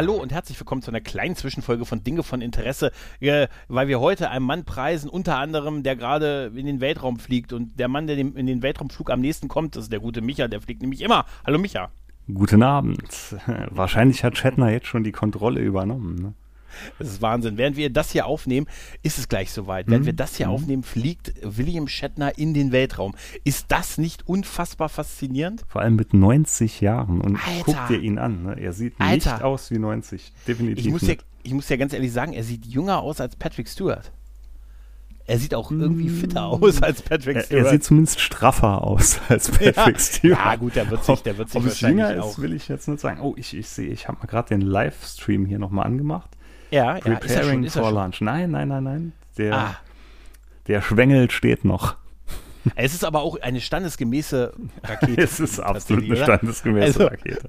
Hallo und herzlich willkommen zu einer kleinen Zwischenfolge von Dinge von Interesse, äh, weil wir heute einen Mann preisen, unter anderem, der gerade in den Weltraum fliegt und der Mann, der in den Weltraumflug am nächsten kommt, ist der gute Micha, der fliegt nämlich immer. Hallo Micha. Guten Abend. Wahrscheinlich hat Shatner jetzt schon die Kontrolle übernommen. Ne? Das ist Wahnsinn. Während wir das hier aufnehmen, ist es gleich soweit. Mhm. Während wir das hier mhm. aufnehmen, fliegt William Shatner in den Weltraum. Ist das nicht unfassbar faszinierend? Vor allem mit 90 Jahren. Und Alter. guck dir ihn an. Ne? Er sieht Alter. nicht aus wie 90. Definitiv. Ich muss, ja, ich muss ja ganz ehrlich sagen, er sieht jünger aus als Patrick Stewart. Er sieht auch irgendwie mm. fitter aus als Patrick er, Stewart. Er sieht zumindest straffer aus als Patrick ja. Stewart. Ja, gut, der wird sich, der wird sich Ob wahrscheinlich es jünger auch. ist, will ich jetzt nicht sagen. Oh, ich, ich sehe, ich habe mal gerade den Livestream hier nochmal angemacht. Ja, Preparing ja, ist for lunch. Nein, nein, nein, nein. Der, ah. der Schwengel steht noch. Es ist aber auch eine standesgemäße Rakete. es ist absolut eine standesgemäße also, Rakete.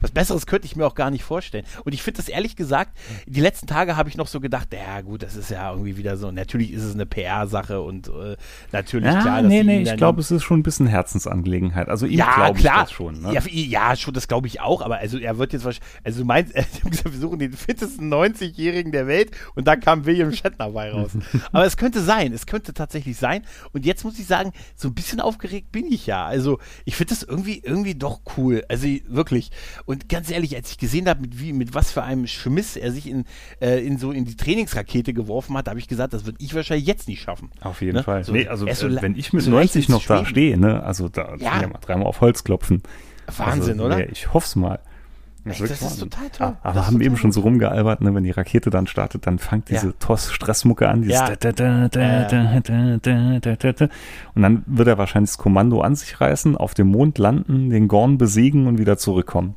Was Besseres könnte ich mir auch gar nicht vorstellen. Und ich finde das ehrlich gesagt, die letzten Tage habe ich noch so gedacht, ja gut, das ist ja irgendwie wieder so, natürlich ist es eine PR-Sache und äh, natürlich ja, klar, dass Nee, nee, ich glaube, es ist schon ein bisschen Herzensangelegenheit. Also ihm ja, glaube ich das schon. Ne? Ja, ja, schon, das glaube ich auch, aber also er wird jetzt wahrscheinlich, also du meinst, äh, wir suchen den fittesten 90-Jährigen der Welt und da kam William Shatner bei raus. aber es könnte sein, es könnte tatsächlich sein. Und jetzt muss ich sagen, sagen, so ein bisschen aufgeregt bin ich ja. Also ich finde das irgendwie, irgendwie doch cool. Also wirklich. Und ganz ehrlich, als ich gesehen habe, mit wie, mit was für einem Schmiss er sich in, äh, in so in die Trainingsrakete geworfen hat, habe ich gesagt, das würde ich wahrscheinlich jetzt nicht schaffen. Auf jeden ne? Fall. So, nee, also so äh, wenn ich mit so 90 noch da stehe, ne, also da ja. ja mal dreimal auf Holz klopfen. Wahnsinn, also, oder? Nee, ich hoffe es mal. Das, Echt, das ist total toll. Ah, aber haben eben schon so rumgealbert, ne, wenn die Rakete dann startet, dann fängt diese ja. TOS-Stressmucke an, ja. da, da, da, und dann wird er wahrscheinlich das Kommando an sich reißen, auf dem Mond landen, den Gorn besiegen und wieder zurückkommen.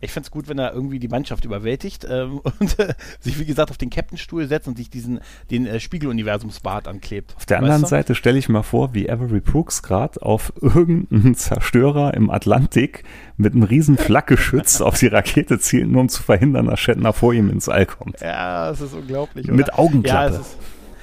Ich fände es gut, wenn er irgendwie die Mannschaft überwältigt ähm, und äh, sich, wie gesagt, auf den Captain-Stuhl setzt und sich diesen, den äh, Spiegeluniversumsbart anklebt. Auf der anderen du? Seite stelle ich mir vor, wie Avery Brooks gerade auf irgendeinen Zerstörer im Atlantik mit einem riesen Flakgeschütz auf die Rakete zielt, nur um zu verhindern, dass Shatner vor ihm ins All kommt. Ja, das ist unglaublich. Oder? Mit Augenklappe. Ja,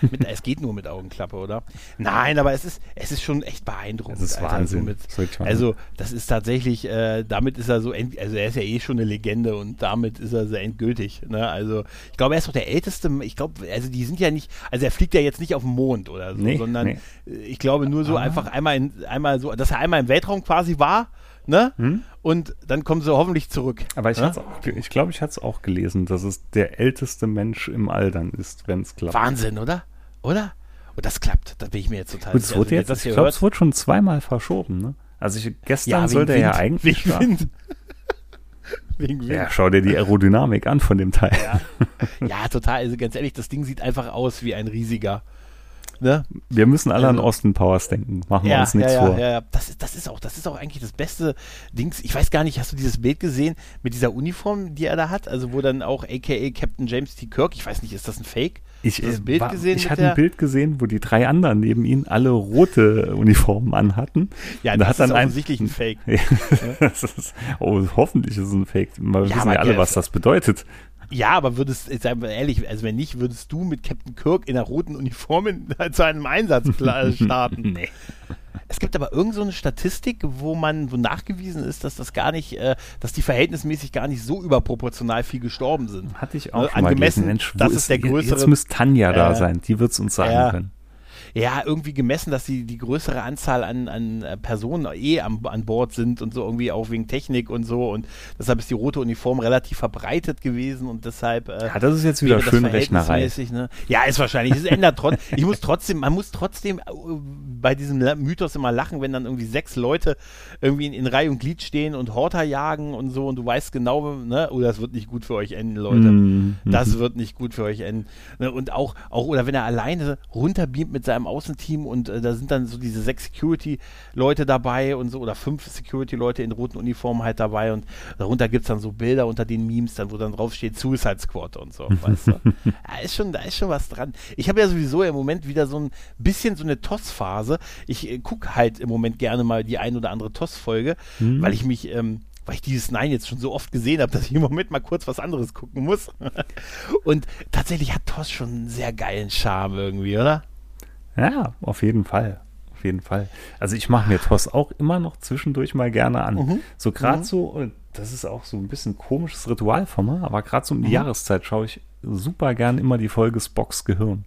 mit, es geht nur mit Augenklappe, oder? Nein, aber es ist, es ist schon echt beeindruckend. Das ist Alter, Wahnsinn. mit, also, das ist tatsächlich, äh, damit ist er so, end, also er ist ja eh schon eine Legende und damit ist er sehr endgültig. Ne? Also, ich glaube, er ist doch der Älteste, ich glaube, also die sind ja nicht, also er fliegt ja jetzt nicht auf den Mond oder so, nee, sondern nee. ich glaube nur so ah. einfach einmal, in, einmal so, dass er einmal im Weltraum quasi war ne? Hm? Und dann kommen sie hoffentlich zurück. Aber ich, ne? auch, ich glaube, ich hatte es auch gelesen, dass es der älteste Mensch im All dann ist, wenn es klappt. Wahnsinn, oder? Oder? Und das klappt, da bin ich mir jetzt total Gut, sicher. Wurde also, jetzt, ich glaube, es wurde schon zweimal verschoben, ne? Also ich, gestern ja, sollte er ja eigentlich wegen Wind. wegen Wind. Ja, schau dir die Aerodynamik an von dem Teil. Ja. ja, total. Also ganz ehrlich, das Ding sieht einfach aus wie ein riesiger Ne? Wir müssen alle an Austin Powers denken. Machen wir uns nichts ja, vor. Ja, ja, das ist, das ist auch, das ist auch eigentlich das beste Dings. Ich weiß gar nicht, hast du dieses Bild gesehen mit dieser Uniform, die er da hat? Also wo dann auch AKA Captain James T. Kirk, ich weiß nicht, ist das ein Fake? Ich, das Bild war, gesehen ich hatte ein Bild gesehen, wo die drei anderen neben ihm alle rote Uniformen anhatten. Ja, das da ist offensichtlich ein, ein Fake. ist, oh, hoffentlich ist es ein Fake. Wir ja, wissen ja alle, was das bedeutet. Ja, aber würdest, seien wir ehrlich, also wenn nicht, würdest du mit Captain Kirk in der roten Uniform in, zu einem Einsatz starten. nee. Es gibt aber irgend so eine Statistik, wo man wo nachgewiesen ist, dass das gar nicht, äh, dass die verhältnismäßig gar nicht so überproportional viel gestorben sind. Hatte ich auch äh, angemessen, mal gelesen. Mensch, das ist, ist der größere. Jetzt müsste Tanja da äh, sein, die wird es uns sagen äh, können ja, irgendwie gemessen, dass die, die größere Anzahl an, an äh, Personen eh am, an Bord sind und so irgendwie auch wegen Technik und so und deshalb ist die rote Uniform relativ verbreitet gewesen und deshalb äh, Ja, das ist jetzt wieder schön Rechnerei. Ne? Ja, ist wahrscheinlich. Es ändert trotzdem. ich muss trotzdem, man muss trotzdem äh, bei diesem Mythos immer lachen, wenn dann irgendwie sechs Leute irgendwie in, in Reihe und Glied stehen und Horter jagen und so und du weißt genau, ne, oh, das wird nicht gut für euch enden, Leute. Mm -hmm. Das wird nicht gut für euch enden. Ne? Und auch, auch, oder wenn er alleine runterbeamt mit seinem im Außenteam und äh, da sind dann so diese sechs Security-Leute dabei und so oder fünf Security-Leute in roten Uniformen halt dabei und darunter gibt es dann so Bilder unter den Memes, dann, wo dann drauf steht Suicide Squad und so, weißt du? Da ist schon, da ist schon was dran. Ich habe ja sowieso im Moment wieder so ein bisschen so eine TOS-Phase. Ich äh, gucke halt im Moment gerne mal die ein oder andere TOS-Folge, mhm. weil ich mich ähm, weil ich dieses Nein jetzt schon so oft gesehen habe, dass ich im Moment mal kurz was anderes gucken muss. Und tatsächlich hat Toss schon einen sehr geilen Charme irgendwie, oder? Ja, auf jeden Fall. Auf jeden Fall. Also ich mache mir Toss auch immer noch zwischendurch mal gerne an. Mhm. So gerade mhm. so, das ist auch so ein bisschen komisches Ritual von mir, aber gerade so um die mhm. Jahreszeit schaue ich super gern immer die Folge Spocks Gehirn.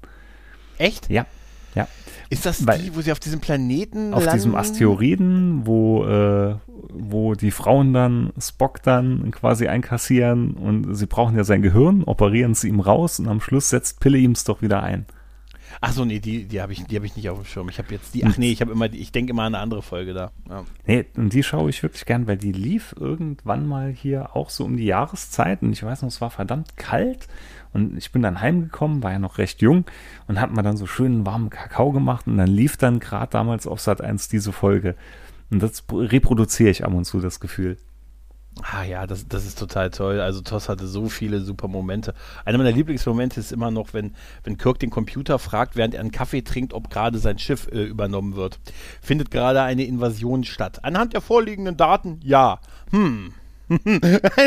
Echt? Ja. Ja. Ist das Weil die, wo sie auf diesem Planeten Auf landen? diesem Asteroiden, wo, äh, wo die Frauen dann Spock dann quasi einkassieren und sie brauchen ja sein Gehirn, operieren sie ihm raus und am Schluss setzt Pille ihm es doch wieder ein. Ach so, nee, die, die habe ich, hab ich nicht auf dem Schirm. Ich habe jetzt die, ach nee, ich habe immer, ich denke immer an eine andere Folge da. Ja. Nee, und die schaue ich wirklich gern, weil die lief irgendwann mal hier auch so um die Jahreszeit und ich weiß noch, es war verdammt kalt und ich bin dann heimgekommen, war ja noch recht jung und hab mir dann so schönen warmen Kakao gemacht und dann lief dann gerade damals auf Sat 1 diese Folge. Und das reproduziere ich ab und zu, das Gefühl. Ah ja, das, das ist total toll. Also Toss hatte so viele super Momente. Einer meiner Lieblingsmomente ist immer noch, wenn, wenn Kirk den Computer fragt, während er einen Kaffee trinkt, ob gerade sein Schiff äh, übernommen wird. Findet gerade eine Invasion statt? Anhand der vorliegenden Daten, ja. Hm,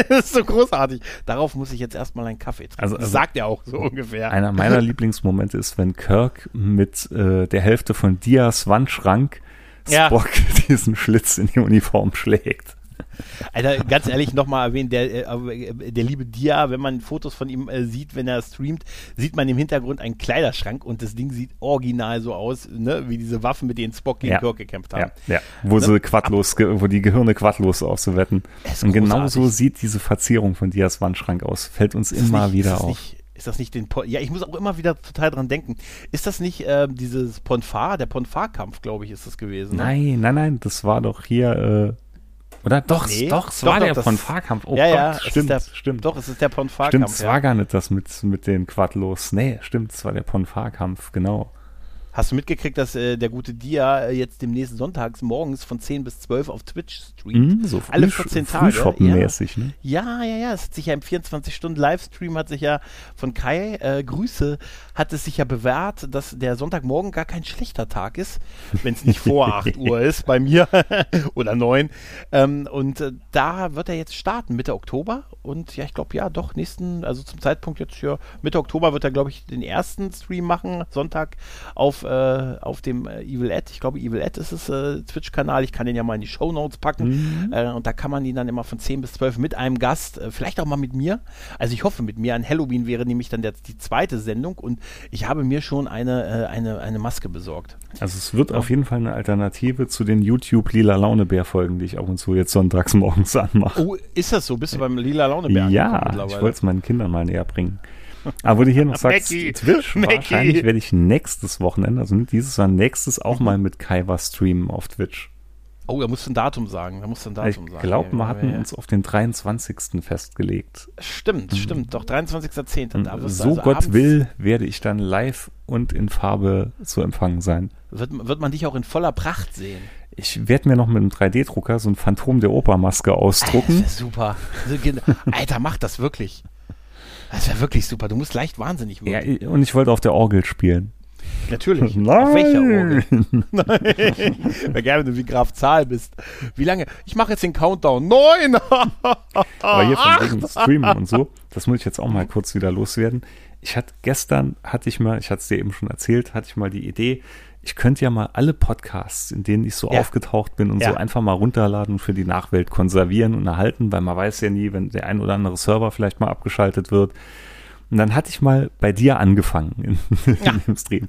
das ist so großartig. Darauf muss ich jetzt erstmal einen Kaffee trinken. Also, also sagt er auch so ungefähr. Einer meiner Lieblingsmomente ist, wenn Kirk mit äh, der Hälfte von Dias Wandschrank Spock ja. diesen Schlitz in die Uniform schlägt. Alter, ganz ehrlich nochmal erwähnen, der, äh, der liebe Dia, wenn man Fotos von ihm äh, sieht, wenn er streamt, sieht man im Hintergrund einen Kleiderschrank und das Ding sieht original so aus, ne, wie diese Waffen, mit denen Spock gegen ja. Kirk gekämpft haben. Ja, ja. wo ne? sie quadlos, wo die Gehirne quadlos auszuwetten. Und genau so sieht diese Verzierung von Dias Wandschrank aus. Fällt uns immer nicht, wieder auf. Nicht, ist das nicht den po Ja, ich muss auch immer wieder total dran denken. Ist das nicht äh, dieses Ponfar, der Ponfar-Kampf, glaube ich, ist das gewesen? Ne? Nein, nein, nein, das war doch hier äh, oder doch, nee. doch, es war doch, der Ponfar-Kampf. Oh ja, Gott, ja, stimmt, der, stimmt. Doch, es ist der Ponfar-Kampf. Stimmt, es ja. war gar nicht das mit, mit den Quadlos. Nee, stimmt, es war der Ponfar-Kampf, genau. Hast du mitgekriegt, dass äh, der gute Dia äh, jetzt demnächst sonntags morgens von 10 bis 12 auf Twitch streamt? Mm, so Alle 14 Tage. Ja. ne? Ja, ja, ja. Es hat sich ja im 24-Stunden-Livestream hat sich ja von Kai, äh, Grüße, hat es sich ja bewährt, dass der Sonntagmorgen gar kein schlechter Tag ist, wenn es nicht vor 8 Uhr ist bei mir oder 9. Ähm, und äh, da wird er jetzt starten, Mitte Oktober. Und ja, ich glaube, ja, doch, nächsten, also zum Zeitpunkt jetzt hier, Mitte Oktober wird er, glaube ich, den ersten Stream machen, Sonntag auf äh, auf dem äh, Evil Ed. Ich glaube, Evil Ed ist es, äh, Twitch-Kanal. Ich kann den ja mal in die Show Notes packen. Mhm. Äh, und da kann man ihn dann immer von 10 bis 12 mit einem Gast, äh, vielleicht auch mal mit mir. Also ich hoffe mit mir. An Halloween wäre nämlich dann der, die zweite Sendung und ich habe mir schon eine, äh, eine, eine Maske besorgt. Also es wird ja. auf jeden Fall eine Alternative zu den YouTube Lila Launebär-Folgen, die ich ab und zu jetzt sonntags morgens anmache. Oh, ist das so? Bist du beim Lila Launebär? Ja, ich wollte es meinen Kindern mal näher bringen. Aber wo du hier noch sagst, Mackie, Twitch, Mackie. wahrscheinlich werde ich nächstes Wochenende, also nicht dieses, sondern nächstes auch mhm. mal mit Kaiwa streamen auf Twitch. Oh, da musst du ein Datum sagen. Da musst du ein Datum ich sagen. Ich glaube, wir hatten ja. uns auf den 23. festgelegt. Stimmt, mhm. stimmt. Doch, 23.10. So also Gott will, werde ich dann live und in Farbe zu empfangen sein. Wird, wird man dich auch in voller Pracht sehen? Ich werde mir noch mit einem 3D-Drucker so ein Phantom der Opermaske ausdrucken. Das ist super. Alter, mach das wirklich. Das wäre wirklich super. Du musst leicht wahnsinnig werden. Ja, und ich wollte auf der Orgel spielen. Natürlich. Nein. Auf welcher Orgel? Nein. Wäre gerne, wenn du wie Graf Zahl bist. Wie lange? Ich mache jetzt den Countdown. Neun! Aber hier von wegen Streamen und so, das muss ich jetzt auch mal kurz wieder loswerden. Ich hatte gestern, hatte ich mal, ich hatte es dir eben schon erzählt, hatte ich mal die Idee, ich könnte ja mal alle Podcasts, in denen ich so ja. aufgetaucht bin und ja. so einfach mal runterladen und für die Nachwelt konservieren und erhalten, weil man weiß ja nie, wenn der ein oder andere Server vielleicht mal abgeschaltet wird. Und dann hatte ich mal bei dir angefangen in, ja. im Stream.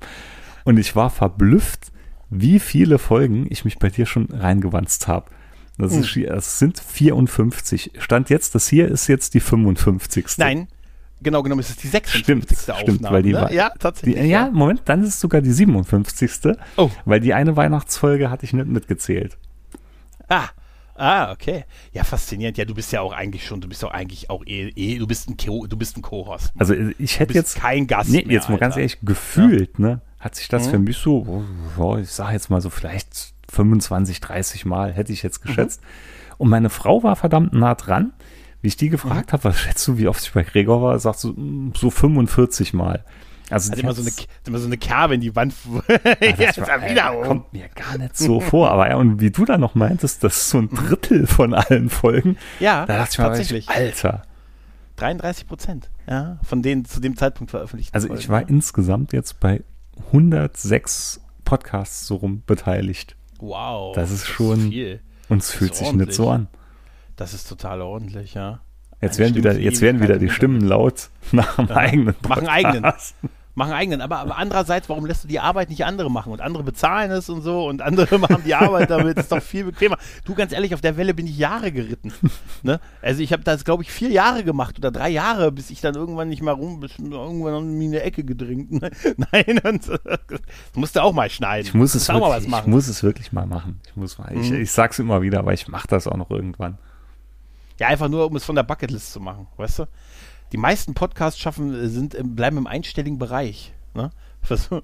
Und ich war verblüfft, wie viele Folgen ich mich bei dir schon reingewanzt habe. Das, hm. ist, das sind 54. Stand jetzt, das hier ist jetzt die 55. Nein, genau genommen ist es die 56. Stimmt, Aufnahme. Stimmt, weil die ne? war, ja, tatsächlich. Die, ja, Moment, dann ist es sogar die 57. Oh. Weil die eine Weihnachtsfolge hatte ich nicht mitgezählt. Ah. Ah, okay. Ja, faszinierend. Ja, du bist ja auch eigentlich schon, du bist doch eigentlich auch eh, eh du bist ein Co, du bist ein Co-Host. Also ich hätte jetzt kein Gast Nee, mehr, jetzt mal Alter. ganz ehrlich, gefühlt, ja. ne, hat sich das mhm. für mich so, oh, ich sage jetzt mal so vielleicht 25, 30 Mal, hätte ich jetzt geschätzt. Mhm. Und meine Frau war verdammt nah dran. Wie ich die gefragt mhm. habe, was schätzt du, wie oft ich bei Gregor war, sagt so, mm, so 45 Mal. Also, also immer, so eine, immer so eine Kerbe in die Wand. das war, wieder ey, kommt mir gar nicht so vor. Aber ja, und wie du da noch meintest, das ist so ein Drittel von allen Folgen. Ja, da dachte ich tatsächlich. Mal, Alter. 33 Prozent, ja, von denen zu dem Zeitpunkt veröffentlicht. Also ich war ja. insgesamt jetzt bei 106 Podcasts so rum beteiligt. Wow. Das ist schon, das ist uns fühlt sich nicht so an. Das ist total ordentlich, ja. Jetzt werden wieder, jetzt werden wieder die Stimmen laut nach dem ja. eigenen Podcast. Machen eigenen machen eigenen. Aber, aber andererseits, warum lässt du die Arbeit nicht andere machen? Und andere bezahlen es und so und andere machen die Arbeit damit. ist doch viel bequemer. Du, ganz ehrlich, auf der Welle bin ich Jahre geritten. ne? Also ich habe das, glaube ich, vier Jahre gemacht oder drei Jahre, bis ich dann irgendwann nicht mehr rum, bis irgendwann in eine Ecke gedringt. Ne? Nein, und, das musst du auch mal schneiden. Ich muss es wirklich, ich muss es wirklich mal machen. Ich muss mal, mhm. ich, ich sag's immer wieder, aber ich mache das auch noch irgendwann. Ja, einfach nur, um es von der Bucketlist zu machen, weißt du? die meisten Podcasts schaffen, äh, sind, bleiben im einstelligen Bereich. Ne?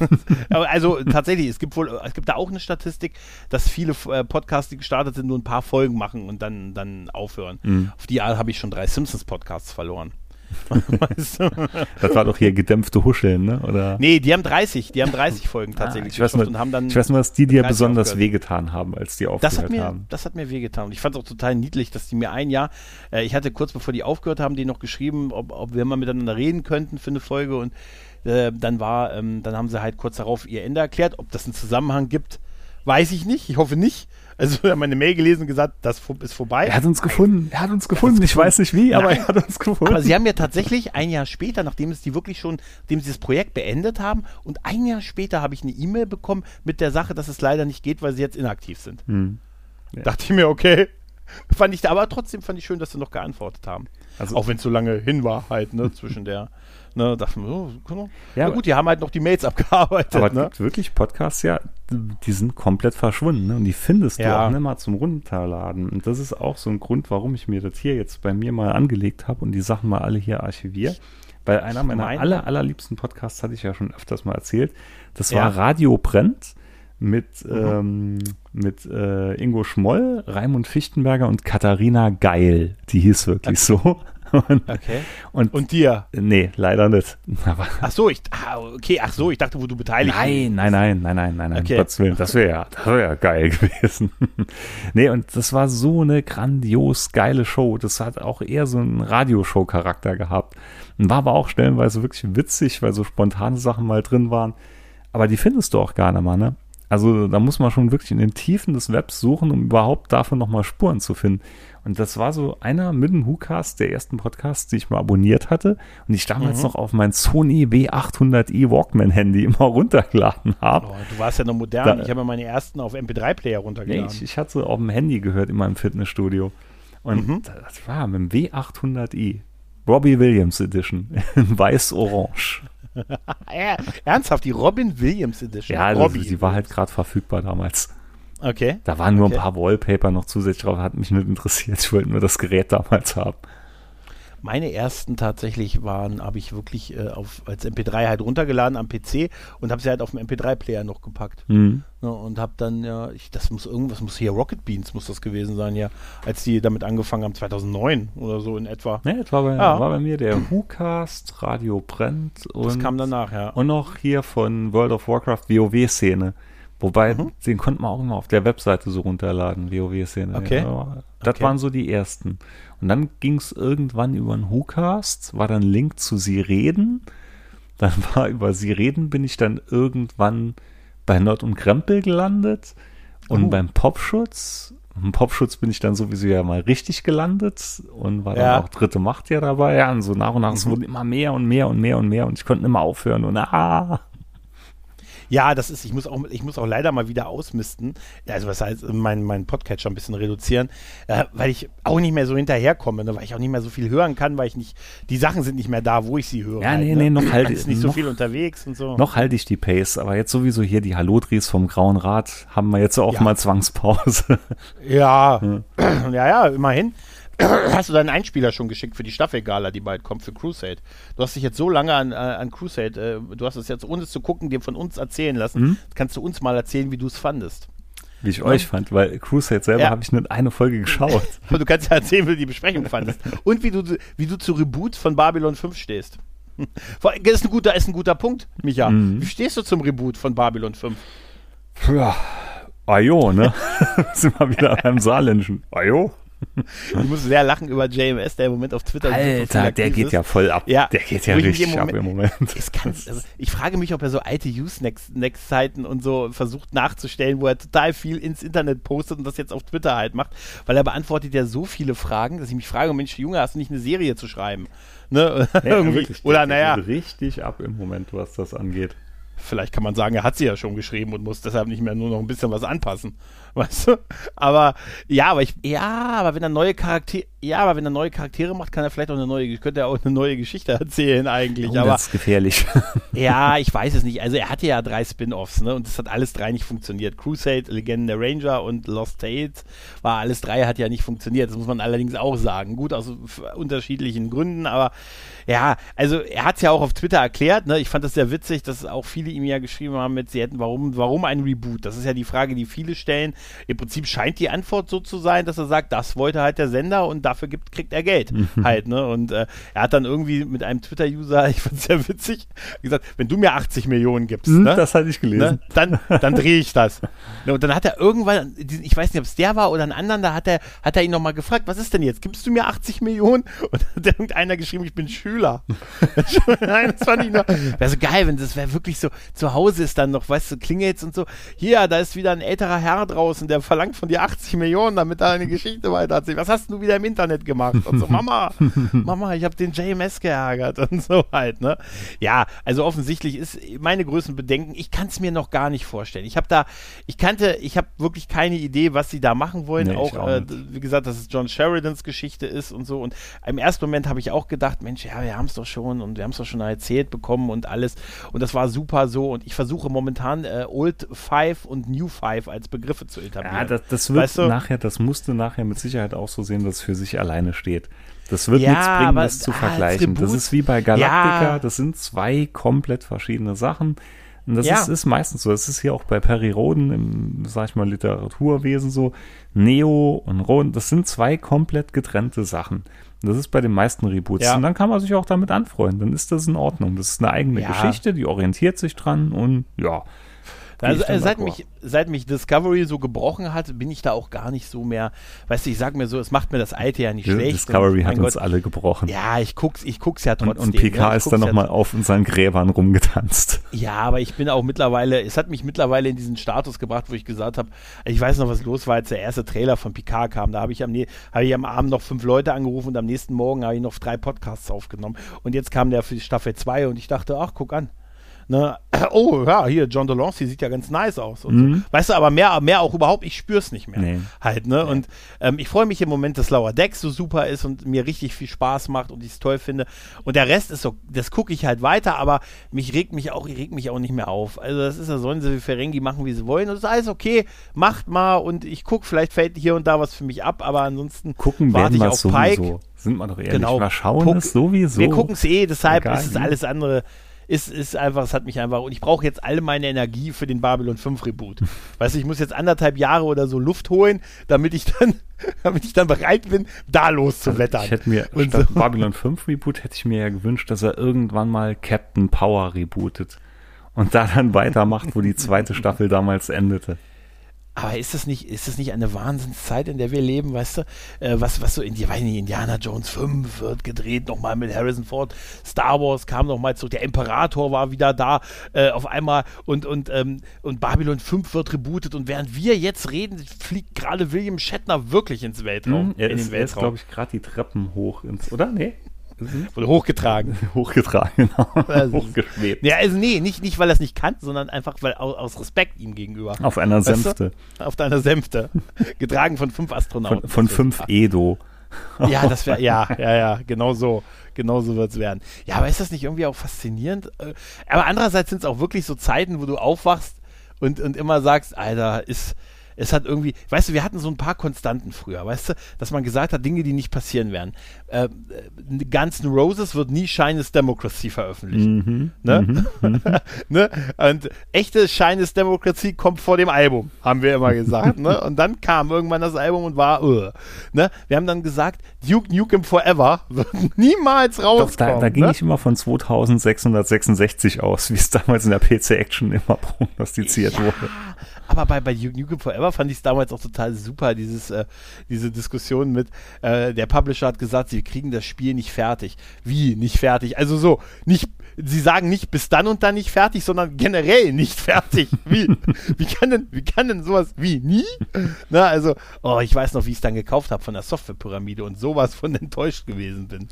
also tatsächlich, es gibt wohl, es gibt da auch eine Statistik, dass viele äh, Podcasts, die gestartet sind, nur ein paar Folgen machen und dann, dann aufhören. Mhm. Auf die Art habe ich schon drei Simpsons-Podcasts verloren. weißt du? Das war doch hier gedämpfte Huscheln, ne? Oder? Nee, die haben 30, die haben 30 Folgen ah, tatsächlich. Ah, ich, weiß nur, und haben dann ich weiß nur, dass die dir besonders aufgehört. wehgetan haben, als die aufgehört das hat mir, haben. Das hat mir wehgetan. Und ich fand es auch total niedlich, dass die mir ein Jahr, äh, ich hatte kurz bevor die aufgehört haben, die noch geschrieben, ob, ob wir mal miteinander reden könnten für eine Folge und äh, dann war, ähm, dann haben sie halt kurz darauf ihr Ende erklärt. Ob das einen Zusammenhang gibt, weiß ich nicht. Ich hoffe nicht. Also er hat meine Mail gelesen und gesagt, das ist vorbei. Er hat uns gefunden. Er hat uns gefunden. Ich weiß nicht wie, aber Nein. er hat uns gefunden. Aber sie haben ja tatsächlich ein Jahr später, nachdem es die wirklich schon, nachdem sie das Projekt beendet haben, und ein Jahr später habe ich eine E-Mail bekommen mit der Sache, dass es leider nicht geht, weil sie jetzt inaktiv sind. Hm. Ja. Dachte ich mir, okay. Fand ich, aber trotzdem fand ich schön, dass sie noch geantwortet haben. Also, Auch wenn es so lange hin war, halt, ne, zwischen der Ne, dachte mir, oh, ja, gut, die haben halt noch die Mails abgearbeitet. Aber ne? wirklich Podcasts, ja, die sind komplett verschwunden. Ne? Und die findest ja. du auch nicht mal zum Runterladen. Und das ist auch so ein Grund, warum ich mir das hier jetzt bei mir mal angelegt habe und die Sachen mal alle hier archiviere. Weil einer meiner aller, allerliebsten Podcasts, hatte ich ja schon öfters mal erzählt, das war ja. Radio Brennt mit, mhm. ähm, mit äh, Ingo Schmoll, Raimund Fichtenberger und Katharina Geil. Die hieß wirklich okay. so. Und, okay. Und, und dir? Nee, leider nicht. Aber ach so, ich, ah, okay, ach so, ich dachte, wo du beteiligt bist. Nein, nein, nein, nein, nein, nein, nein, okay. Das wäre ja, das wäre ja geil gewesen. nee, und das war so eine grandios geile Show. Das hat auch eher so einen Radioshow-Charakter gehabt. Und war aber auch stellenweise wirklich witzig, weil so spontane Sachen mal drin waren. Aber die findest du auch gar nicht mal, ne? Also da muss man schon wirklich in den Tiefen des Webs suchen, um überhaupt davon nochmal Spuren zu finden. Und das war so einer mit dem WhoCast, der ersten Podcasts, die ich mal abonniert hatte und ich damals mhm. noch auf mein Sony W800i Walkman-Handy immer runtergeladen habe. Oh, du warst ja noch modern. Da, ich habe ja meine ersten auf MP3-Player runtergeladen. Nee, ich, ich hatte so auf dem Handy gehört in meinem Fitnessstudio. Und mhm. das war mit dem W800i. Robbie Williams Edition in weiß-orange. Ernsthaft, die Robin Williams Edition. Ja, also die war halt gerade verfügbar damals. Okay. Da waren nur okay. ein paar Wallpaper noch zusätzlich drauf, hat mich nicht interessiert. Ich wollte nur das Gerät damals haben. Meine ersten tatsächlich waren, habe ich wirklich äh, auf, als MP3 halt runtergeladen am PC und habe sie halt auf dem MP3-Player noch gepackt. Mhm. Ja, und habe dann, ja, ich, das muss irgendwas, muss hier Rocket Beans muss das gewesen sein, ja, als die damit angefangen haben, 2009 oder so in etwa. Ne, das war bei, ja. war bei mir der WhoCast, Radio Brennt und. Das kam danach, ja. Und noch hier von World of Warcraft WoW-Szene. Wobei, mhm. den konnte man auch immer auf der Webseite so runterladen, WoW-Szene. Okay. Ja, das okay. waren so die ersten. Und dann ging es irgendwann über einen WhoCast, war dann Link zu Sie reden. Dann war über Sie reden, bin ich dann irgendwann bei Nord und Krempel gelandet. Und oh. beim Popschutz, im Popschutz bin ich dann sowieso ja mal richtig gelandet und war dann ja. auch dritte Macht ja dabei. Ja, und so nach und nach, mhm. es wurden immer mehr und mehr und mehr und mehr und ich konnte immer aufhören und ah. Ja, das ist, ich muss auch, ich muss auch leider mal wieder ausmisten. Also was heißt, mein, mein Podcatcher ein bisschen reduzieren, äh, weil ich auch nicht mehr so hinterherkomme, ne, weil ich auch nicht mehr so viel hören kann, weil ich nicht, die Sachen sind nicht mehr da, wo ich sie höre. Ja, halt, nee, ne? nee, noch halt. ist nicht so viel unterwegs und so. Noch halte ich die Pace, aber jetzt sowieso hier die Hallodris vom Grauen Rad haben wir jetzt auch ja. mal Zwangspause. Ja, ja, ja, ja immerhin. hast du deinen Einspieler schon geschickt für die Staffelgala, die bald kommt, für Crusade? Du hast dich jetzt so lange an, äh, an Crusade, äh, du hast es jetzt ohne es zu gucken, dir von uns erzählen lassen. Mhm. Kannst du uns mal erzählen, wie du es fandest? Wie ich ja. euch fand, weil Crusade selber ja. habe ich nur eine Folge geschaut. Aber du kannst ja erzählen, wie du die Besprechung fandest. Und wie du, wie du zu Reboot von Babylon 5 stehst. Das ist ein guter, ist ein guter Punkt, Micha. Mhm. Wie stehst du zum Reboot von Babylon 5? Ja, Ajo, ne? sind wir wieder beim Saarländischen. Ajo? Ich muss sehr lachen über JMS, der im Moment auf Twitter Alter, der geht ist. ja voll ab. Ja, der geht ja richtig im Moment, ab im Moment. Ganz, also ich frage mich, ob er so alte Usenext-Zeiten und so versucht nachzustellen, wo er total viel ins Internet postet und das jetzt auf Twitter halt macht, weil er beantwortet ja so viele Fragen, dass ich mich frage, Mensch, Junge, hast du nicht eine Serie zu schreiben? Ne? Irgendwie. Wirklich, Oder naja. richtig ab im Moment, was das angeht. Vielleicht kann man sagen, er hat sie ja schon geschrieben und muss deshalb nicht mehr nur noch ein bisschen was anpassen. Weißt du? Aber ja, aber ich, ja, aber wenn er neue Charaktere, ja, aber wenn er neue Charaktere macht, kann er vielleicht auch eine neue, könnte er auch eine neue Geschichte erzählen eigentlich. Oh, aber, das ist gefährlich. ja, ich weiß es nicht. Also er hatte ja drei Spin-offs, ne? Und das hat alles drei nicht funktioniert. Crusade, Legenden der Ranger und Lost Tales war alles drei hat ja nicht funktioniert. Das muss man allerdings auch sagen. Gut aus unterschiedlichen Gründen, aber ja, also er hat es ja auch auf Twitter erklärt. Ne? Ich fand das sehr witzig, dass auch viele ihm ja geschrieben haben, mit, sie hätten, warum, warum ein Reboot? Das ist ja die Frage, die viele stellen. Im Prinzip scheint die Antwort so zu sein, dass er sagt, das wollte halt der Sender und dafür gibt, kriegt er Geld mhm. halt. Ne? Und äh, er hat dann irgendwie mit einem Twitter-User, ich fand es sehr witzig, gesagt, wenn du mir 80 Millionen gibst, mhm, ne? das hatte ich gelesen, ne? dann, dann drehe ich das. Ne? Und dann hat er irgendwann, ich weiß nicht, ob es der war oder ein anderen, da hat er, hat er ihn nochmal gefragt, was ist denn jetzt? Gibst du mir 80 Millionen? Und dann hat irgendeiner geschrieben, ich bin Schüler. Nein, das fand ich noch. Wäre so geil, wenn das wäre wirklich so, zu Hause ist dann noch, weißt du, klingelt und so. Hier, da ist wieder ein älterer Herr draußen, der verlangt von dir 80 Millionen, damit er eine Geschichte weitererzählt. Was hast du wieder im Internet gemacht? Und so, Mama, Mama, ich habe den JMS geärgert und so halt, ne? Ja, also offensichtlich ist meine größten Bedenken, ich kann es mir noch gar nicht vorstellen. Ich habe da, ich kannte, ich habe wirklich keine Idee, was sie da machen wollen. Nee, auch, auch äh, wie gesagt, dass es John Sheridans Geschichte ist und so. Und im ersten Moment habe ich auch gedacht, Mensch, ja, wir haben es doch schon und wir haben es doch schon erzählt bekommen und alles. Und das war super so. Und ich versuche momentan äh, Old Five und New Five als Begriffe zu etablieren. Ja, das, das wird weißt du? nachher, das musste nachher mit Sicherheit auch so sehen, dass es für sich alleine steht. Das wird ja, nichts bringen, aber, das zu ah, vergleichen. Das ist wie bei Galactica, ja. das sind zwei komplett verschiedene Sachen. Und das ja. ist, ist, meistens so. Das ist hier auch bei Perry Roden im, sag ich mal, Literaturwesen so. Neo und Roden, das sind zwei komplett getrennte Sachen. Das ist bei den meisten Reboots. Ja. Und dann kann man sich auch damit anfreunden. Dann ist das in Ordnung. Das ist eine eigene ja. Geschichte, die orientiert sich dran und ja. Also, äh, seit, mich, seit mich Discovery so gebrochen hat, bin ich da auch gar nicht so mehr, weißt du, ich sag mir so, es macht mir das Alte ja nicht ja, schlecht. Discovery und, hat uns Gott, alle gebrochen. Ja, ich guck's, ich guck's ja trotzdem. Und, und PK ja, ist dann nochmal ja auf unseren Gräbern rumgetanzt. Ja, aber ich bin auch mittlerweile, es hat mich mittlerweile in diesen Status gebracht, wo ich gesagt habe, ich weiß noch, was los war, als der erste Trailer von PK kam. Da habe ich, am, hab ich am Abend noch fünf Leute angerufen und am nächsten Morgen habe ich noch drei Podcasts aufgenommen. Und jetzt kam der für die Staffel 2 und ich dachte, ach, guck an, Ne? Oh, ja, hier, John Delancey sieht ja ganz nice aus. Mhm. So. Weißt du, aber mehr, mehr auch überhaupt, ich spür's nicht mehr. Nee. Halt, ne? Nee. Und ähm, ich freue mich im Moment, dass Lower Decks so super ist und mir richtig viel Spaß macht und ich es toll finde. Und der Rest ist so, das gucke ich halt weiter, aber mich regt mich auch, ich reg mich auch nicht mehr auf. Also das ist ja, sollen sie wie Ferengi machen, wie sie wollen. Und das ist alles okay, macht mal und ich gucke, vielleicht fällt hier und da was für mich ab, aber ansonsten Gucken warte ich auf sowieso. Pike. Sind wir doch ehrlich, genau. mal schauen Guck, es sowieso. Wir gucken es eh, deshalb Egal, ist es alles andere ist, ist einfach, es hat mich einfach, und ich brauche jetzt all meine Energie für den Babylon 5 Reboot. weißt du, ich muss jetzt anderthalb Jahre oder so Luft holen, damit ich dann, damit ich dann bereit bin, da loszuwettern. Also ich hätte mir, und statt so. Babylon 5 Reboot hätte ich mir ja gewünscht, dass er irgendwann mal Captain Power rebootet und da dann weitermacht, wo die zweite Staffel damals endete. Aber ist das nicht, ist das nicht eine Wahnsinnszeit, in der wir leben, weißt du? Äh, was, was so in die, weiß nicht, Indiana Jones 5 wird gedreht, nochmal mit Harrison Ford, Star Wars kam nochmal zurück, der Imperator war wieder da, äh, auf einmal und, und, ähm, und Babylon 5 wird rebootet und während wir jetzt reden, fliegt gerade William Shatner wirklich ins Weltraum. Mhm, er in ist, ist glaube ich, gerade die Treppen hoch ins, oder? Nee? Mhm. Wurde hochgetragen. hochgetragen, genau. Also, Hochgeschwebt. Ja, also nee, nicht, nicht weil er es nicht kann, sondern einfach weil aus Respekt ihm gegenüber. Auf einer Sänfte. Du? Auf deiner Sänfte. Getragen von fünf Astronauten. Von, von fünf Edo. ja, das wäre, ja, ja, ja, genau so. Genau so wird es werden. Ja, aber ist das nicht irgendwie auch faszinierend? Äh, aber andererseits sind es auch wirklich so Zeiten, wo du aufwachst und, und immer sagst, Alter, ist, es hat irgendwie, weißt du, wir hatten so ein paar Konstanten früher, weißt du, dass man gesagt hat, Dinge, die nicht passieren werden. Äh, äh Guns N' Roses wird nie Shyness Democracy veröffentlichen. Mhm, ne? Mhm, mhm. ne? Und echte Shyness Democracy kommt vor dem Album, haben wir immer gesagt. ne? Und dann kam irgendwann das Album und war, uh, ne? Wir haben dann gesagt, Duke Nukem Forever wird niemals rauskommen. Doch, da, da ging ne? ich immer von 2666 aus, wie es damals in der PC Action immer prognostiziert ja, wurde. Aber bei, bei Game Forever fand ich es damals auch total super, dieses, äh, diese Diskussion mit, äh, der Publisher hat gesagt, sie kriegen das Spiel nicht fertig. Wie nicht fertig? Also so, nicht, sie sagen nicht bis dann und dann nicht fertig, sondern generell nicht fertig. Wie, wie, kann, denn, wie kann denn sowas, wie, nie? Na, also, oh, ich weiß noch, wie ich es dann gekauft habe von der Softwarepyramide und sowas von enttäuscht gewesen bin.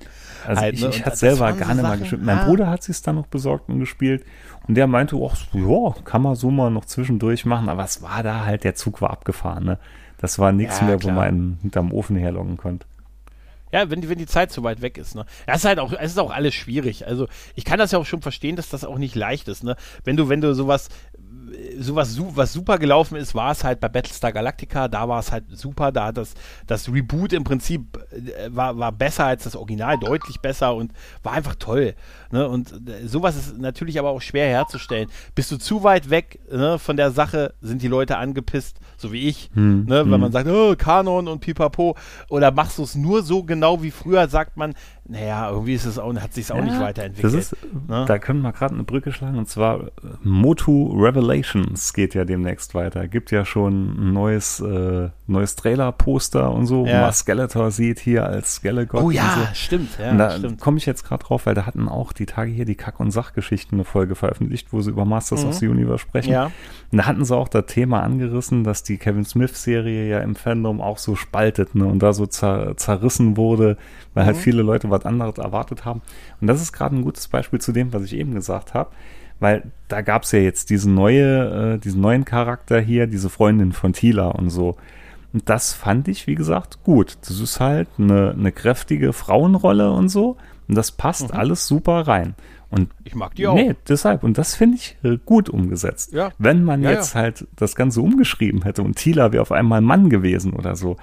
Also halt, ich, ne? ich hatte selber gar nicht mal gespielt. Mein ah. Bruder hat es dann noch besorgt und gespielt und der meinte, ach, ja, kann man so mal noch zwischendurch machen, aber es war da halt, der Zug war abgefahren, ne? Das war nichts ja, mehr, klar. wo man hinterm Ofen herloggen konnte. Ja, wenn die, wenn die Zeit zu weit weg ist, ne? Ja, es ist halt auch, es ist auch alles schwierig. Also, ich kann das ja auch schon verstehen, dass das auch nicht leicht ist, ne? Wenn du, wenn du sowas, sowas was super gelaufen ist, war es halt bei Battlestar Galactica, da war es halt super, da hat das, das Reboot im Prinzip äh, war, war besser als das Original, deutlich besser und war einfach toll. Ne? Und äh, sowas ist natürlich aber auch schwer herzustellen. Bist du zu weit weg ne, von der Sache, sind die Leute angepisst, so wie ich, hm, ne? wenn hm. man sagt, oh, Kanon und Pipapo, oder machst du es nur so genau wie früher, sagt man, naja, irgendwie ist es auch, hat sich auch ja, nicht weiterentwickelt. Das ist, ne? Da können wir gerade eine Brücke schlagen und zwar äh, Motu Revelations geht ja demnächst weiter. Gibt ja schon ein neues, äh, neues Trailer-Poster und so, ja. wo man Skeletor sieht hier als Skeletor. Oh ja, so. stimmt. Ja, und da komme ich jetzt gerade drauf, weil da hatten auch die Tage hier die Kack- und Sachgeschichten eine Folge veröffentlicht, wo sie über Masters mhm. of the Universe sprechen. Ja. Und da hatten sie auch das Thema angerissen, dass die Kevin Smith-Serie ja im Fandom auch so spaltet ne, und da so zer zerrissen wurde, weil halt mhm. halt viele Leute was anderes erwartet haben. Und das ist gerade ein gutes Beispiel zu dem, was ich eben gesagt habe, weil da gab es ja jetzt diesen neue, äh, diesen neuen Charakter hier, diese Freundin von Tila und so. Und das fand ich, wie gesagt, gut. Das ist halt eine, eine kräftige Frauenrolle und so. Und das passt mhm. alles super rein. Und ich mag die auch. Nee, deshalb. Und das finde ich äh, gut umgesetzt. Ja. Wenn man ja, jetzt ja. halt das Ganze umgeschrieben hätte und Tila wäre auf einmal Mann gewesen oder so,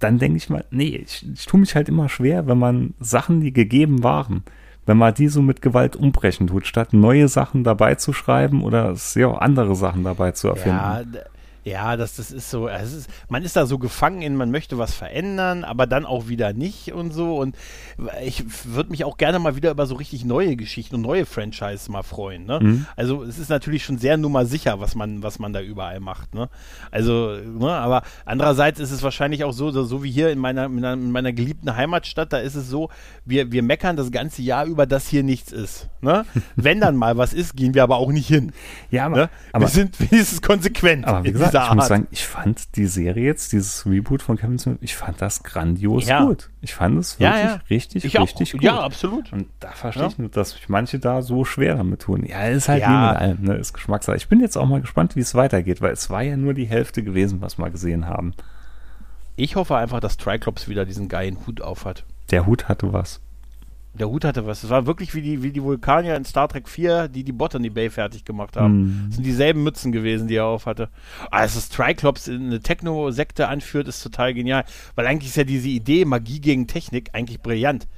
dann denke ich mal, nee, ich, ich tue mich halt immer schwer, wenn man Sachen, die gegeben waren, wenn man die so mit Gewalt umbrechen tut, statt neue Sachen dabei zu schreiben oder sehr andere Sachen dabei zu erfinden. Ja, ja, das, das ist so, es ist, man ist da so gefangen in, man möchte was verändern, aber dann auch wieder nicht und so. Und ich würde mich auch gerne mal wieder über so richtig neue Geschichten und neue Franchises mal freuen. Ne? Mhm. Also es ist natürlich schon sehr nummer sicher, was man, was man da überall macht. Ne? Also, ne? aber andererseits ist es wahrscheinlich auch so, so wie hier in meiner, in meiner geliebten Heimatstadt, da ist es so, wir, wir meckern das ganze Jahr über, dass hier nichts ist. Ne? Wenn dann mal was ist, gehen wir aber auch nicht hin. Ja, aber, ne? aber wir sind wenigstens konsequent. Aber wie gesagt, ich muss sagen, ich fand die Serie jetzt, dieses Reboot von Kevin Smith, ich fand das grandios ja. gut. Ich fand es wirklich ja, ja. richtig, ich richtig auch. gut. Ja, absolut. Und da verstehe ich nur, dass sich manche da so schwer damit tun. Ja, ist halt wie mit allem, ne? ist Geschmackssache. Ich bin jetzt auch mal gespannt, wie es weitergeht, weil es war ja nur die Hälfte gewesen, was wir gesehen haben. Ich hoffe einfach, dass Triclops wieder diesen geilen Hut aufhat. Der Hut hatte was. Der Hut hatte was. Es war wirklich wie die, wie die Vulkanier in Star Trek 4, die die Botany Bay fertig gemacht haben. Mm. Das sind dieselben Mützen gewesen, die er auf hatte. Also, dass Triclops eine Techno-Sekte anführt, ist total genial. Weil eigentlich ist ja diese Idee, Magie gegen Technik, eigentlich brillant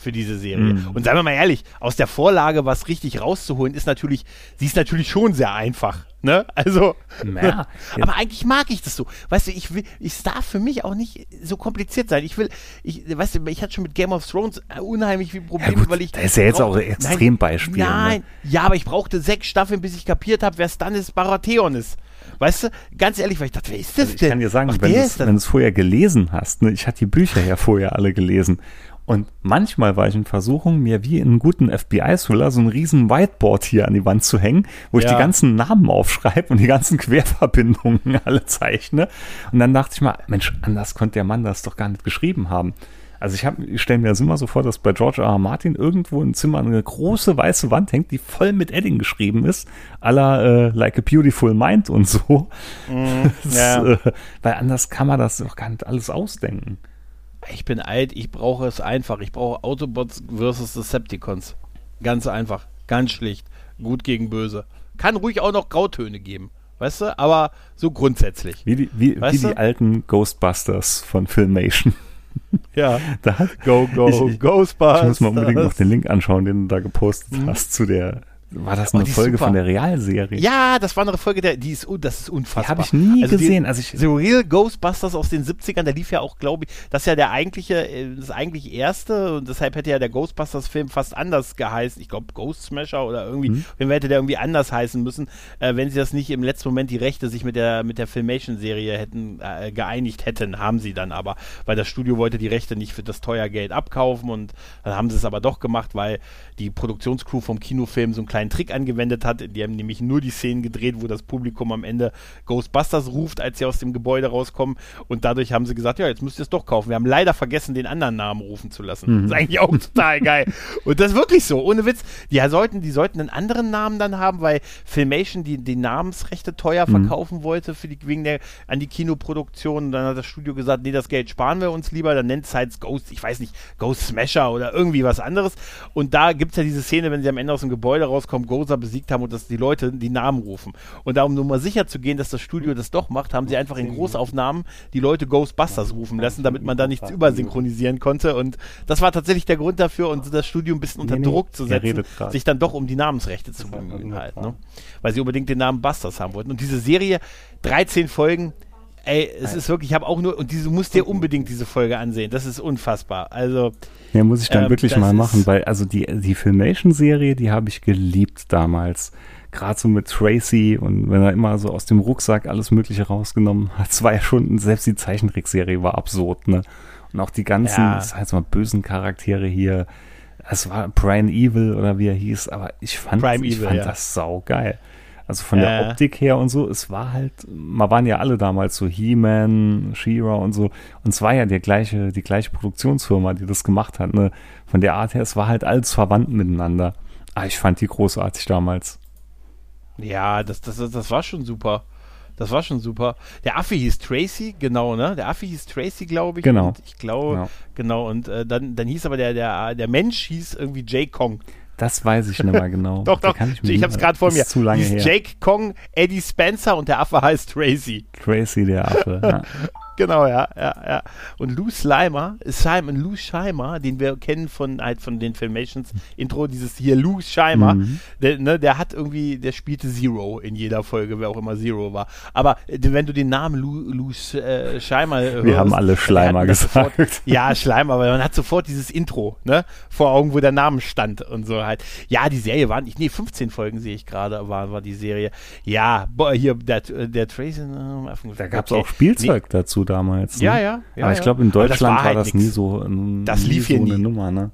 für diese Serie. Mm. Und seien wir mal ehrlich, aus der Vorlage was richtig rauszuholen, ist natürlich, sie ist natürlich schon sehr einfach. Ne? Also, naja, aber eigentlich mag ich das so. Weißt du, ich will, es darf für mich auch nicht so kompliziert sein. Ich will, ich, weißt du, ich hatte schon mit Game of Thrones unheimlich viel Probleme, ja weil ich. Das ist ja jetzt auch ein Extrembeispiel. Nein, ne? ja, aber ich brauchte sechs Staffeln, bis ich kapiert habe, wer Stannis Baratheon ist. Weißt du, ganz ehrlich, weil ich dachte, wer ist das also denn? Ich kann dir sagen, Ach, wenn du es vorher gelesen hast, ne, ich hatte die Bücher ja vorher alle gelesen und manchmal war ich in Versuchung, mir wie in einem guten FBI-Thriller so ein riesen Whiteboard hier an die Wand zu hängen, wo ich die ganzen Namen aufschreibe und die ganzen Querverbindungen alle zeichne. Und dann dachte ich mal, Mensch, anders konnte der Mann das doch gar nicht geschrieben haben. Also ich, ich stelle mir das immer so vor, dass bei George R. R. Martin irgendwo im Zimmer eine große weiße Wand hängt, die voll mit Edding geschrieben ist, aller äh, Like a Beautiful Mind und so. Mm, das, ja. äh, weil anders kann man das doch gar nicht alles ausdenken ich bin alt, ich brauche es einfach. Ich brauche Autobots versus Decepticons. Ganz einfach, ganz schlicht. Gut gegen böse. Kann ruhig auch noch Grautöne geben. weißt du? Aber so grundsätzlich. Wie die, wie, wie die alten Ghostbusters von Filmation. Ja. Da hat, go, go, ich, Ghostbusters. Ich muss mal unbedingt noch den Link anschauen, den du da gepostet mhm. hast zu der war das eine oh, Folge von der Realserie? Ja, das war eine Folge, der, die ist, das ist unfassbar. Die habe ich nie also gesehen. Die, also ich, The Real Ghostbusters aus den 70ern, der lief ja auch, glaube ich, das ist ja der eigentliche, äh, das eigentlich erste und deshalb hätte ja der Ghostbusters-Film fast anders geheißen. Ich glaube Ghost Smasher oder irgendwie, mhm. wenn hätte der irgendwie anders heißen müssen, äh, wenn sie das nicht im letzten Moment die Rechte sich mit der, mit der Filmation-Serie hätten, äh, geeinigt hätten, haben sie dann aber, weil das Studio wollte die Rechte nicht für das teuer Geld abkaufen und dann haben sie es aber doch gemacht, weil die Produktionscrew vom Kinofilm so einen kleinen Trick angewendet hat. Die haben nämlich nur die Szenen gedreht, wo das Publikum am Ende Ghostbusters ruft, als sie aus dem Gebäude rauskommen. Und dadurch haben sie gesagt, ja, jetzt müsst ihr es doch kaufen. Wir haben leider vergessen, den anderen Namen rufen zu lassen. Mhm. Das ist eigentlich auch total geil. Und das ist wirklich so, ohne Witz. Die sollten, die sollten einen anderen Namen dann haben, weil Filmation die, die Namensrechte teuer mhm. verkaufen wollte für die, wegen der, an die Kinoproduktion. Und dann hat das Studio gesagt, nee, das Geld sparen wir uns lieber. Dann nennt es halt Ghost, ich weiß nicht, Ghost Smasher oder irgendwie was anderes. Und da gibt es ja diese Szene, wenn sie am Ende aus dem Gebäude rauskommen, Goza besiegt haben und dass die Leute die Namen rufen. Und darum nur mal sicher zu gehen, dass das Studio das doch macht, haben sie einfach in Großaufnahmen die Leute Ghostbusters rufen lassen, damit man da nichts übersynchronisieren konnte. Und das war tatsächlich der Grund dafür, und das Studio ein bisschen unter nee, Druck zu setzen, sich dann doch um die Namensrechte zu bemühen halt. Ne? Weil sie unbedingt den Namen Busters haben wollten. Und diese Serie, 13 Folgen, Ey, es ist wirklich, ich habe auch nur, und diese musst dir unbedingt diese Folge ansehen. Das ist unfassbar. Also. Ja, muss ich dann ähm, wirklich mal machen, weil, also die, die Filmation-Serie, die habe ich geliebt damals. Gerade so mit Tracy und wenn er immer so aus dem Rucksack alles Mögliche rausgenommen hat. Zwei Stunden, selbst die Zeichentrickserie war absurd, ne? Und auch die ganzen, ja. das heißt mal, bösen Charaktere hier. Es war Brian Evil oder wie er hieß, aber ich fand, Prime ich Evil, fand ja. das sau geil. Also von der Optik her und so, es war halt, man waren ja alle damals so He-Man, She-Ra und so. Und es war ja die gleiche, die gleiche Produktionsfirma, die das gemacht hat. Ne? Von der Art her, es war halt alles verwandt miteinander. Ah, ich fand die großartig damals. Ja, das, das, das war schon super. Das war schon super. Der Affe hieß Tracy, genau, ne? Der Affe hieß Tracy, glaube ich. Genau. Und ich glaube, genau. genau. Und äh, dann, dann hieß aber der, der, der Mensch hieß irgendwie Jay Kong. Das weiß ich nicht mehr genau. doch, doch. Ich, ich habe es gerade vor mir. Zu lange her. Jake Kong, Eddie Spencer und der Affe heißt Tracy. Tracy, der Affe. Ja. Genau, ja, ja, ja. Und Lou Slimer, Simon Lou Scheimer, den wir kennen von halt von den Filmations Intro, dieses hier Lou Scheimer, mhm. der, ne, der hat irgendwie, der spielte Zero in jeder Folge, wer auch immer Zero war. Aber äh, wenn du den Namen Lou, Lou äh, Scheimer hörst, Wir haben alle Schleimer gesagt. Sofort, ja, Schleimer, aber man hat sofort dieses Intro, ne, vor Augen, wo der Name stand und so halt. Ja, die Serie waren, ich, nee, 15 Folgen sehe ich gerade, war, war die Serie. Ja, boah, hier, der, der Tracy, äh, da gab es okay. auch Spielzeug nee. dazu damals. Ne? Ja, ja, ja. Aber ich glaube, in Deutschland das war, halt war, das nix. nie so, das lief so hier nie. eine Nummer, ne?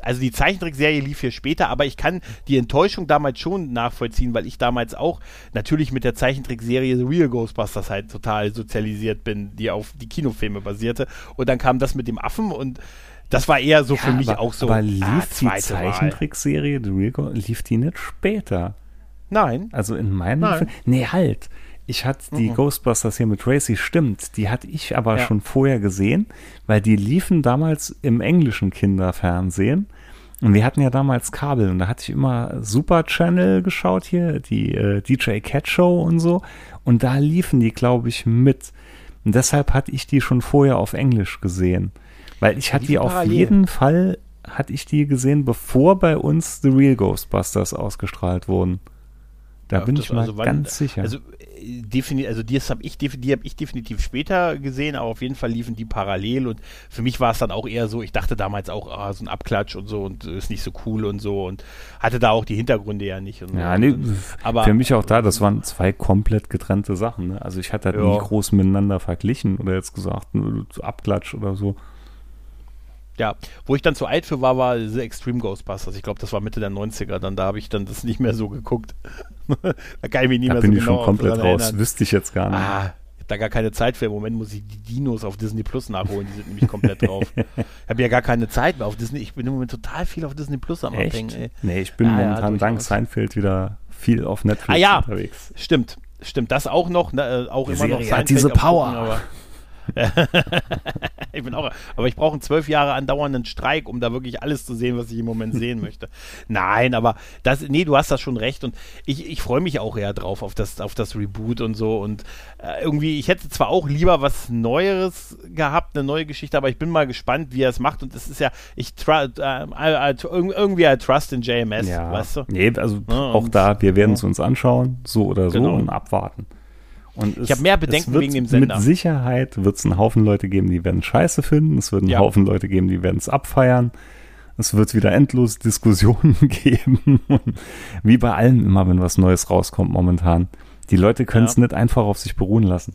Also die Zeichentrickserie lief hier später, aber ich kann die Enttäuschung damals schon nachvollziehen, weil ich damals auch natürlich mit der Zeichentrickserie The Real Ghostbusters halt total sozialisiert bin, die auf die Kinofilme basierte. Und dann kam das mit dem Affen und das war eher so ja, für mich aber, auch so. Aber lief ah, die Zeichentrickserie The Real Ghostbusters, lief die nicht später? Nein. Also in meinem Nein. Film, nee, halt. Ich hatte die mhm. Ghostbusters hier mit Tracy, stimmt. Die hatte ich aber ja. schon vorher gesehen, weil die liefen damals im englischen Kinderfernsehen. Und wir hatten ja damals Kabel und da hatte ich immer Super Channel geschaut hier, die äh, DJ Cat Show und so. Und da liefen die, glaube ich, mit. Und deshalb hatte ich die schon vorher auf Englisch gesehen. Weil ich hatte die, die auf jeden Fall, hatte ich die gesehen, bevor bei uns The Real Ghostbusters ausgestrahlt wurden. Da ja, bin ich mal also wann, ganz sicher. Also definitiv, also die habe ich, die hab ich definitiv später gesehen, aber auf jeden Fall liefen die parallel und für mich war es dann auch eher so, ich dachte damals auch, ah, so ein Abklatsch und so und ist nicht so cool und so und hatte da auch die Hintergründe ja nicht. ja, so. nee, aber für mich auch da, das waren zwei komplett getrennte Sachen. Ne? Also ich hatte halt ja. nie groß miteinander verglichen oder jetzt gesagt, Abklatsch oder so. Ja, wo ich dann zu alt für war, war The Extreme Ghostbusters. Ich glaube, das war Mitte der 90er. Dann da habe ich dann das nicht mehr so geguckt. da kann ich mich nicht da mehr bin so ich genau schon komplett raus. Erinnern. Wüsste ich jetzt gar nicht. Ah, ich habe da gar keine Zeit für. Im Moment muss ich die Dinos auf Disney Plus nachholen. Die sind nämlich komplett drauf. ich habe ja gar keine Zeit mehr auf Disney. Ich bin im Moment total viel auf Disney Plus am Echt? Abhängen. Ey. Nee, ich bin ah, momentan ja, dank Seinfeld wieder viel auf Netflix ah, ja, unterwegs. Stimmt, stimmt. Das auch noch. Ne, äh, auch die immer Serie noch Seinfeld hat diese Power. Gucken, ich bin auch, aber ich brauche einen zwölf Jahre andauernden Streik, um da wirklich alles zu sehen, was ich im Moment sehen möchte. Nein, aber das, nee, du hast das schon recht und ich, ich freue mich auch eher drauf auf das, auf das Reboot und so und äh, irgendwie, ich hätte zwar auch lieber was Neueres gehabt, eine neue Geschichte, aber ich bin mal gespannt, wie er es macht und es ist ja, ich äh, irgendwie I trust in JMS, ja. weißt du? Nee, also ja, auch da, wir werden es uns anschauen, so oder so genau. und abwarten. Und ich habe mehr Bedenken wegen dem Sender. Mit Sicherheit wird es einen Haufen Leute geben, die werden Scheiße finden. Es wird einen ja. Haufen Leute geben, die werden es abfeiern. Es wird wieder endlos Diskussionen geben. Wie bei allen immer, wenn was Neues rauskommt momentan. Die Leute können es ja. nicht einfach auf sich beruhen lassen.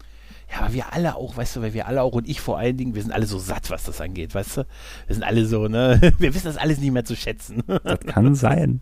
Ja, aber wir alle auch, weißt du, weil wir alle auch und ich vor allen Dingen, wir sind alle so satt, was das angeht, weißt du? Wir sind alle so, ne? Wir wissen das alles nicht mehr zu schätzen. Das kann sein.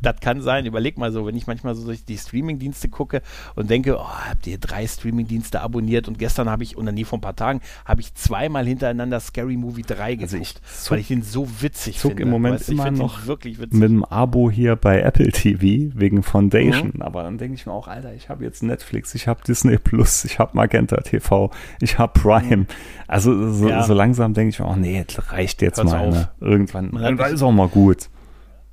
Das kann sein. Überleg mal so, wenn ich manchmal so durch die Streamingdienste gucke und denke, oh, habt ihr drei Streamingdienste abonniert und gestern habe ich, oder nie vor ein paar Tagen, habe ich zweimal hintereinander Scary Movie 3 gesucht, also ich zuck, weil ich den so witzig zuck finde. im Moment weißt, immer noch wirklich witzig. mit dem Abo hier bei Apple TV wegen Foundation. Mhm. Aber dann denke ich mir auch, Alter, ich habe jetzt Netflix, ich habe Disney Plus, ich habe Magenta TV, ich habe Prime. Also so, ja. so langsam denke ich mir auch, nee, reicht jetzt Hör's mal. Ne? Irgendwann, irgendwann ist auch mal gut.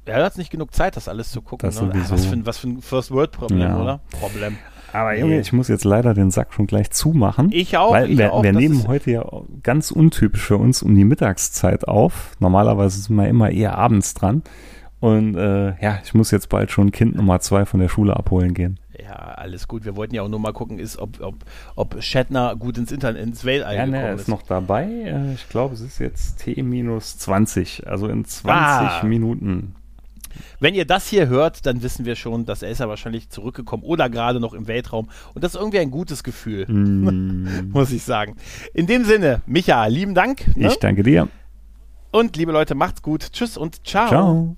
Ja, du hast nicht genug Zeit, das alles zu gucken. Das ne? ah, was, für ein, was für ein First-World-Problem, ja. oder? Problem. Aber Junge, ich muss jetzt leider den Sack schon gleich zumachen. Ich auch. Weil ich wir, auch, wir nehmen heute ja ganz untypisch für uns um die Mittagszeit auf. Normalerweise sind wir immer eher abends dran. Und äh, ja, ich muss jetzt bald schon Kind Nummer zwei von der Schule abholen gehen. Ja, alles gut. Wir wollten ja auch nur mal gucken, ist, ob, ob, ob Shatner gut ins Internet, ins Weltall ja, gekommen ne, ist. ist noch dabei. Äh, ich glaube, es ist jetzt T-20, also in 20 ah. Minuten wenn ihr das hier hört, dann wissen wir schon, dass er ja wahrscheinlich zurückgekommen oder gerade noch im Weltraum. Und das ist irgendwie ein gutes Gefühl, mm. muss ich sagen. In dem Sinne, Micha, lieben Dank. Ne? Ich danke dir. Und liebe Leute, macht's gut. Tschüss und ciao. Ciao.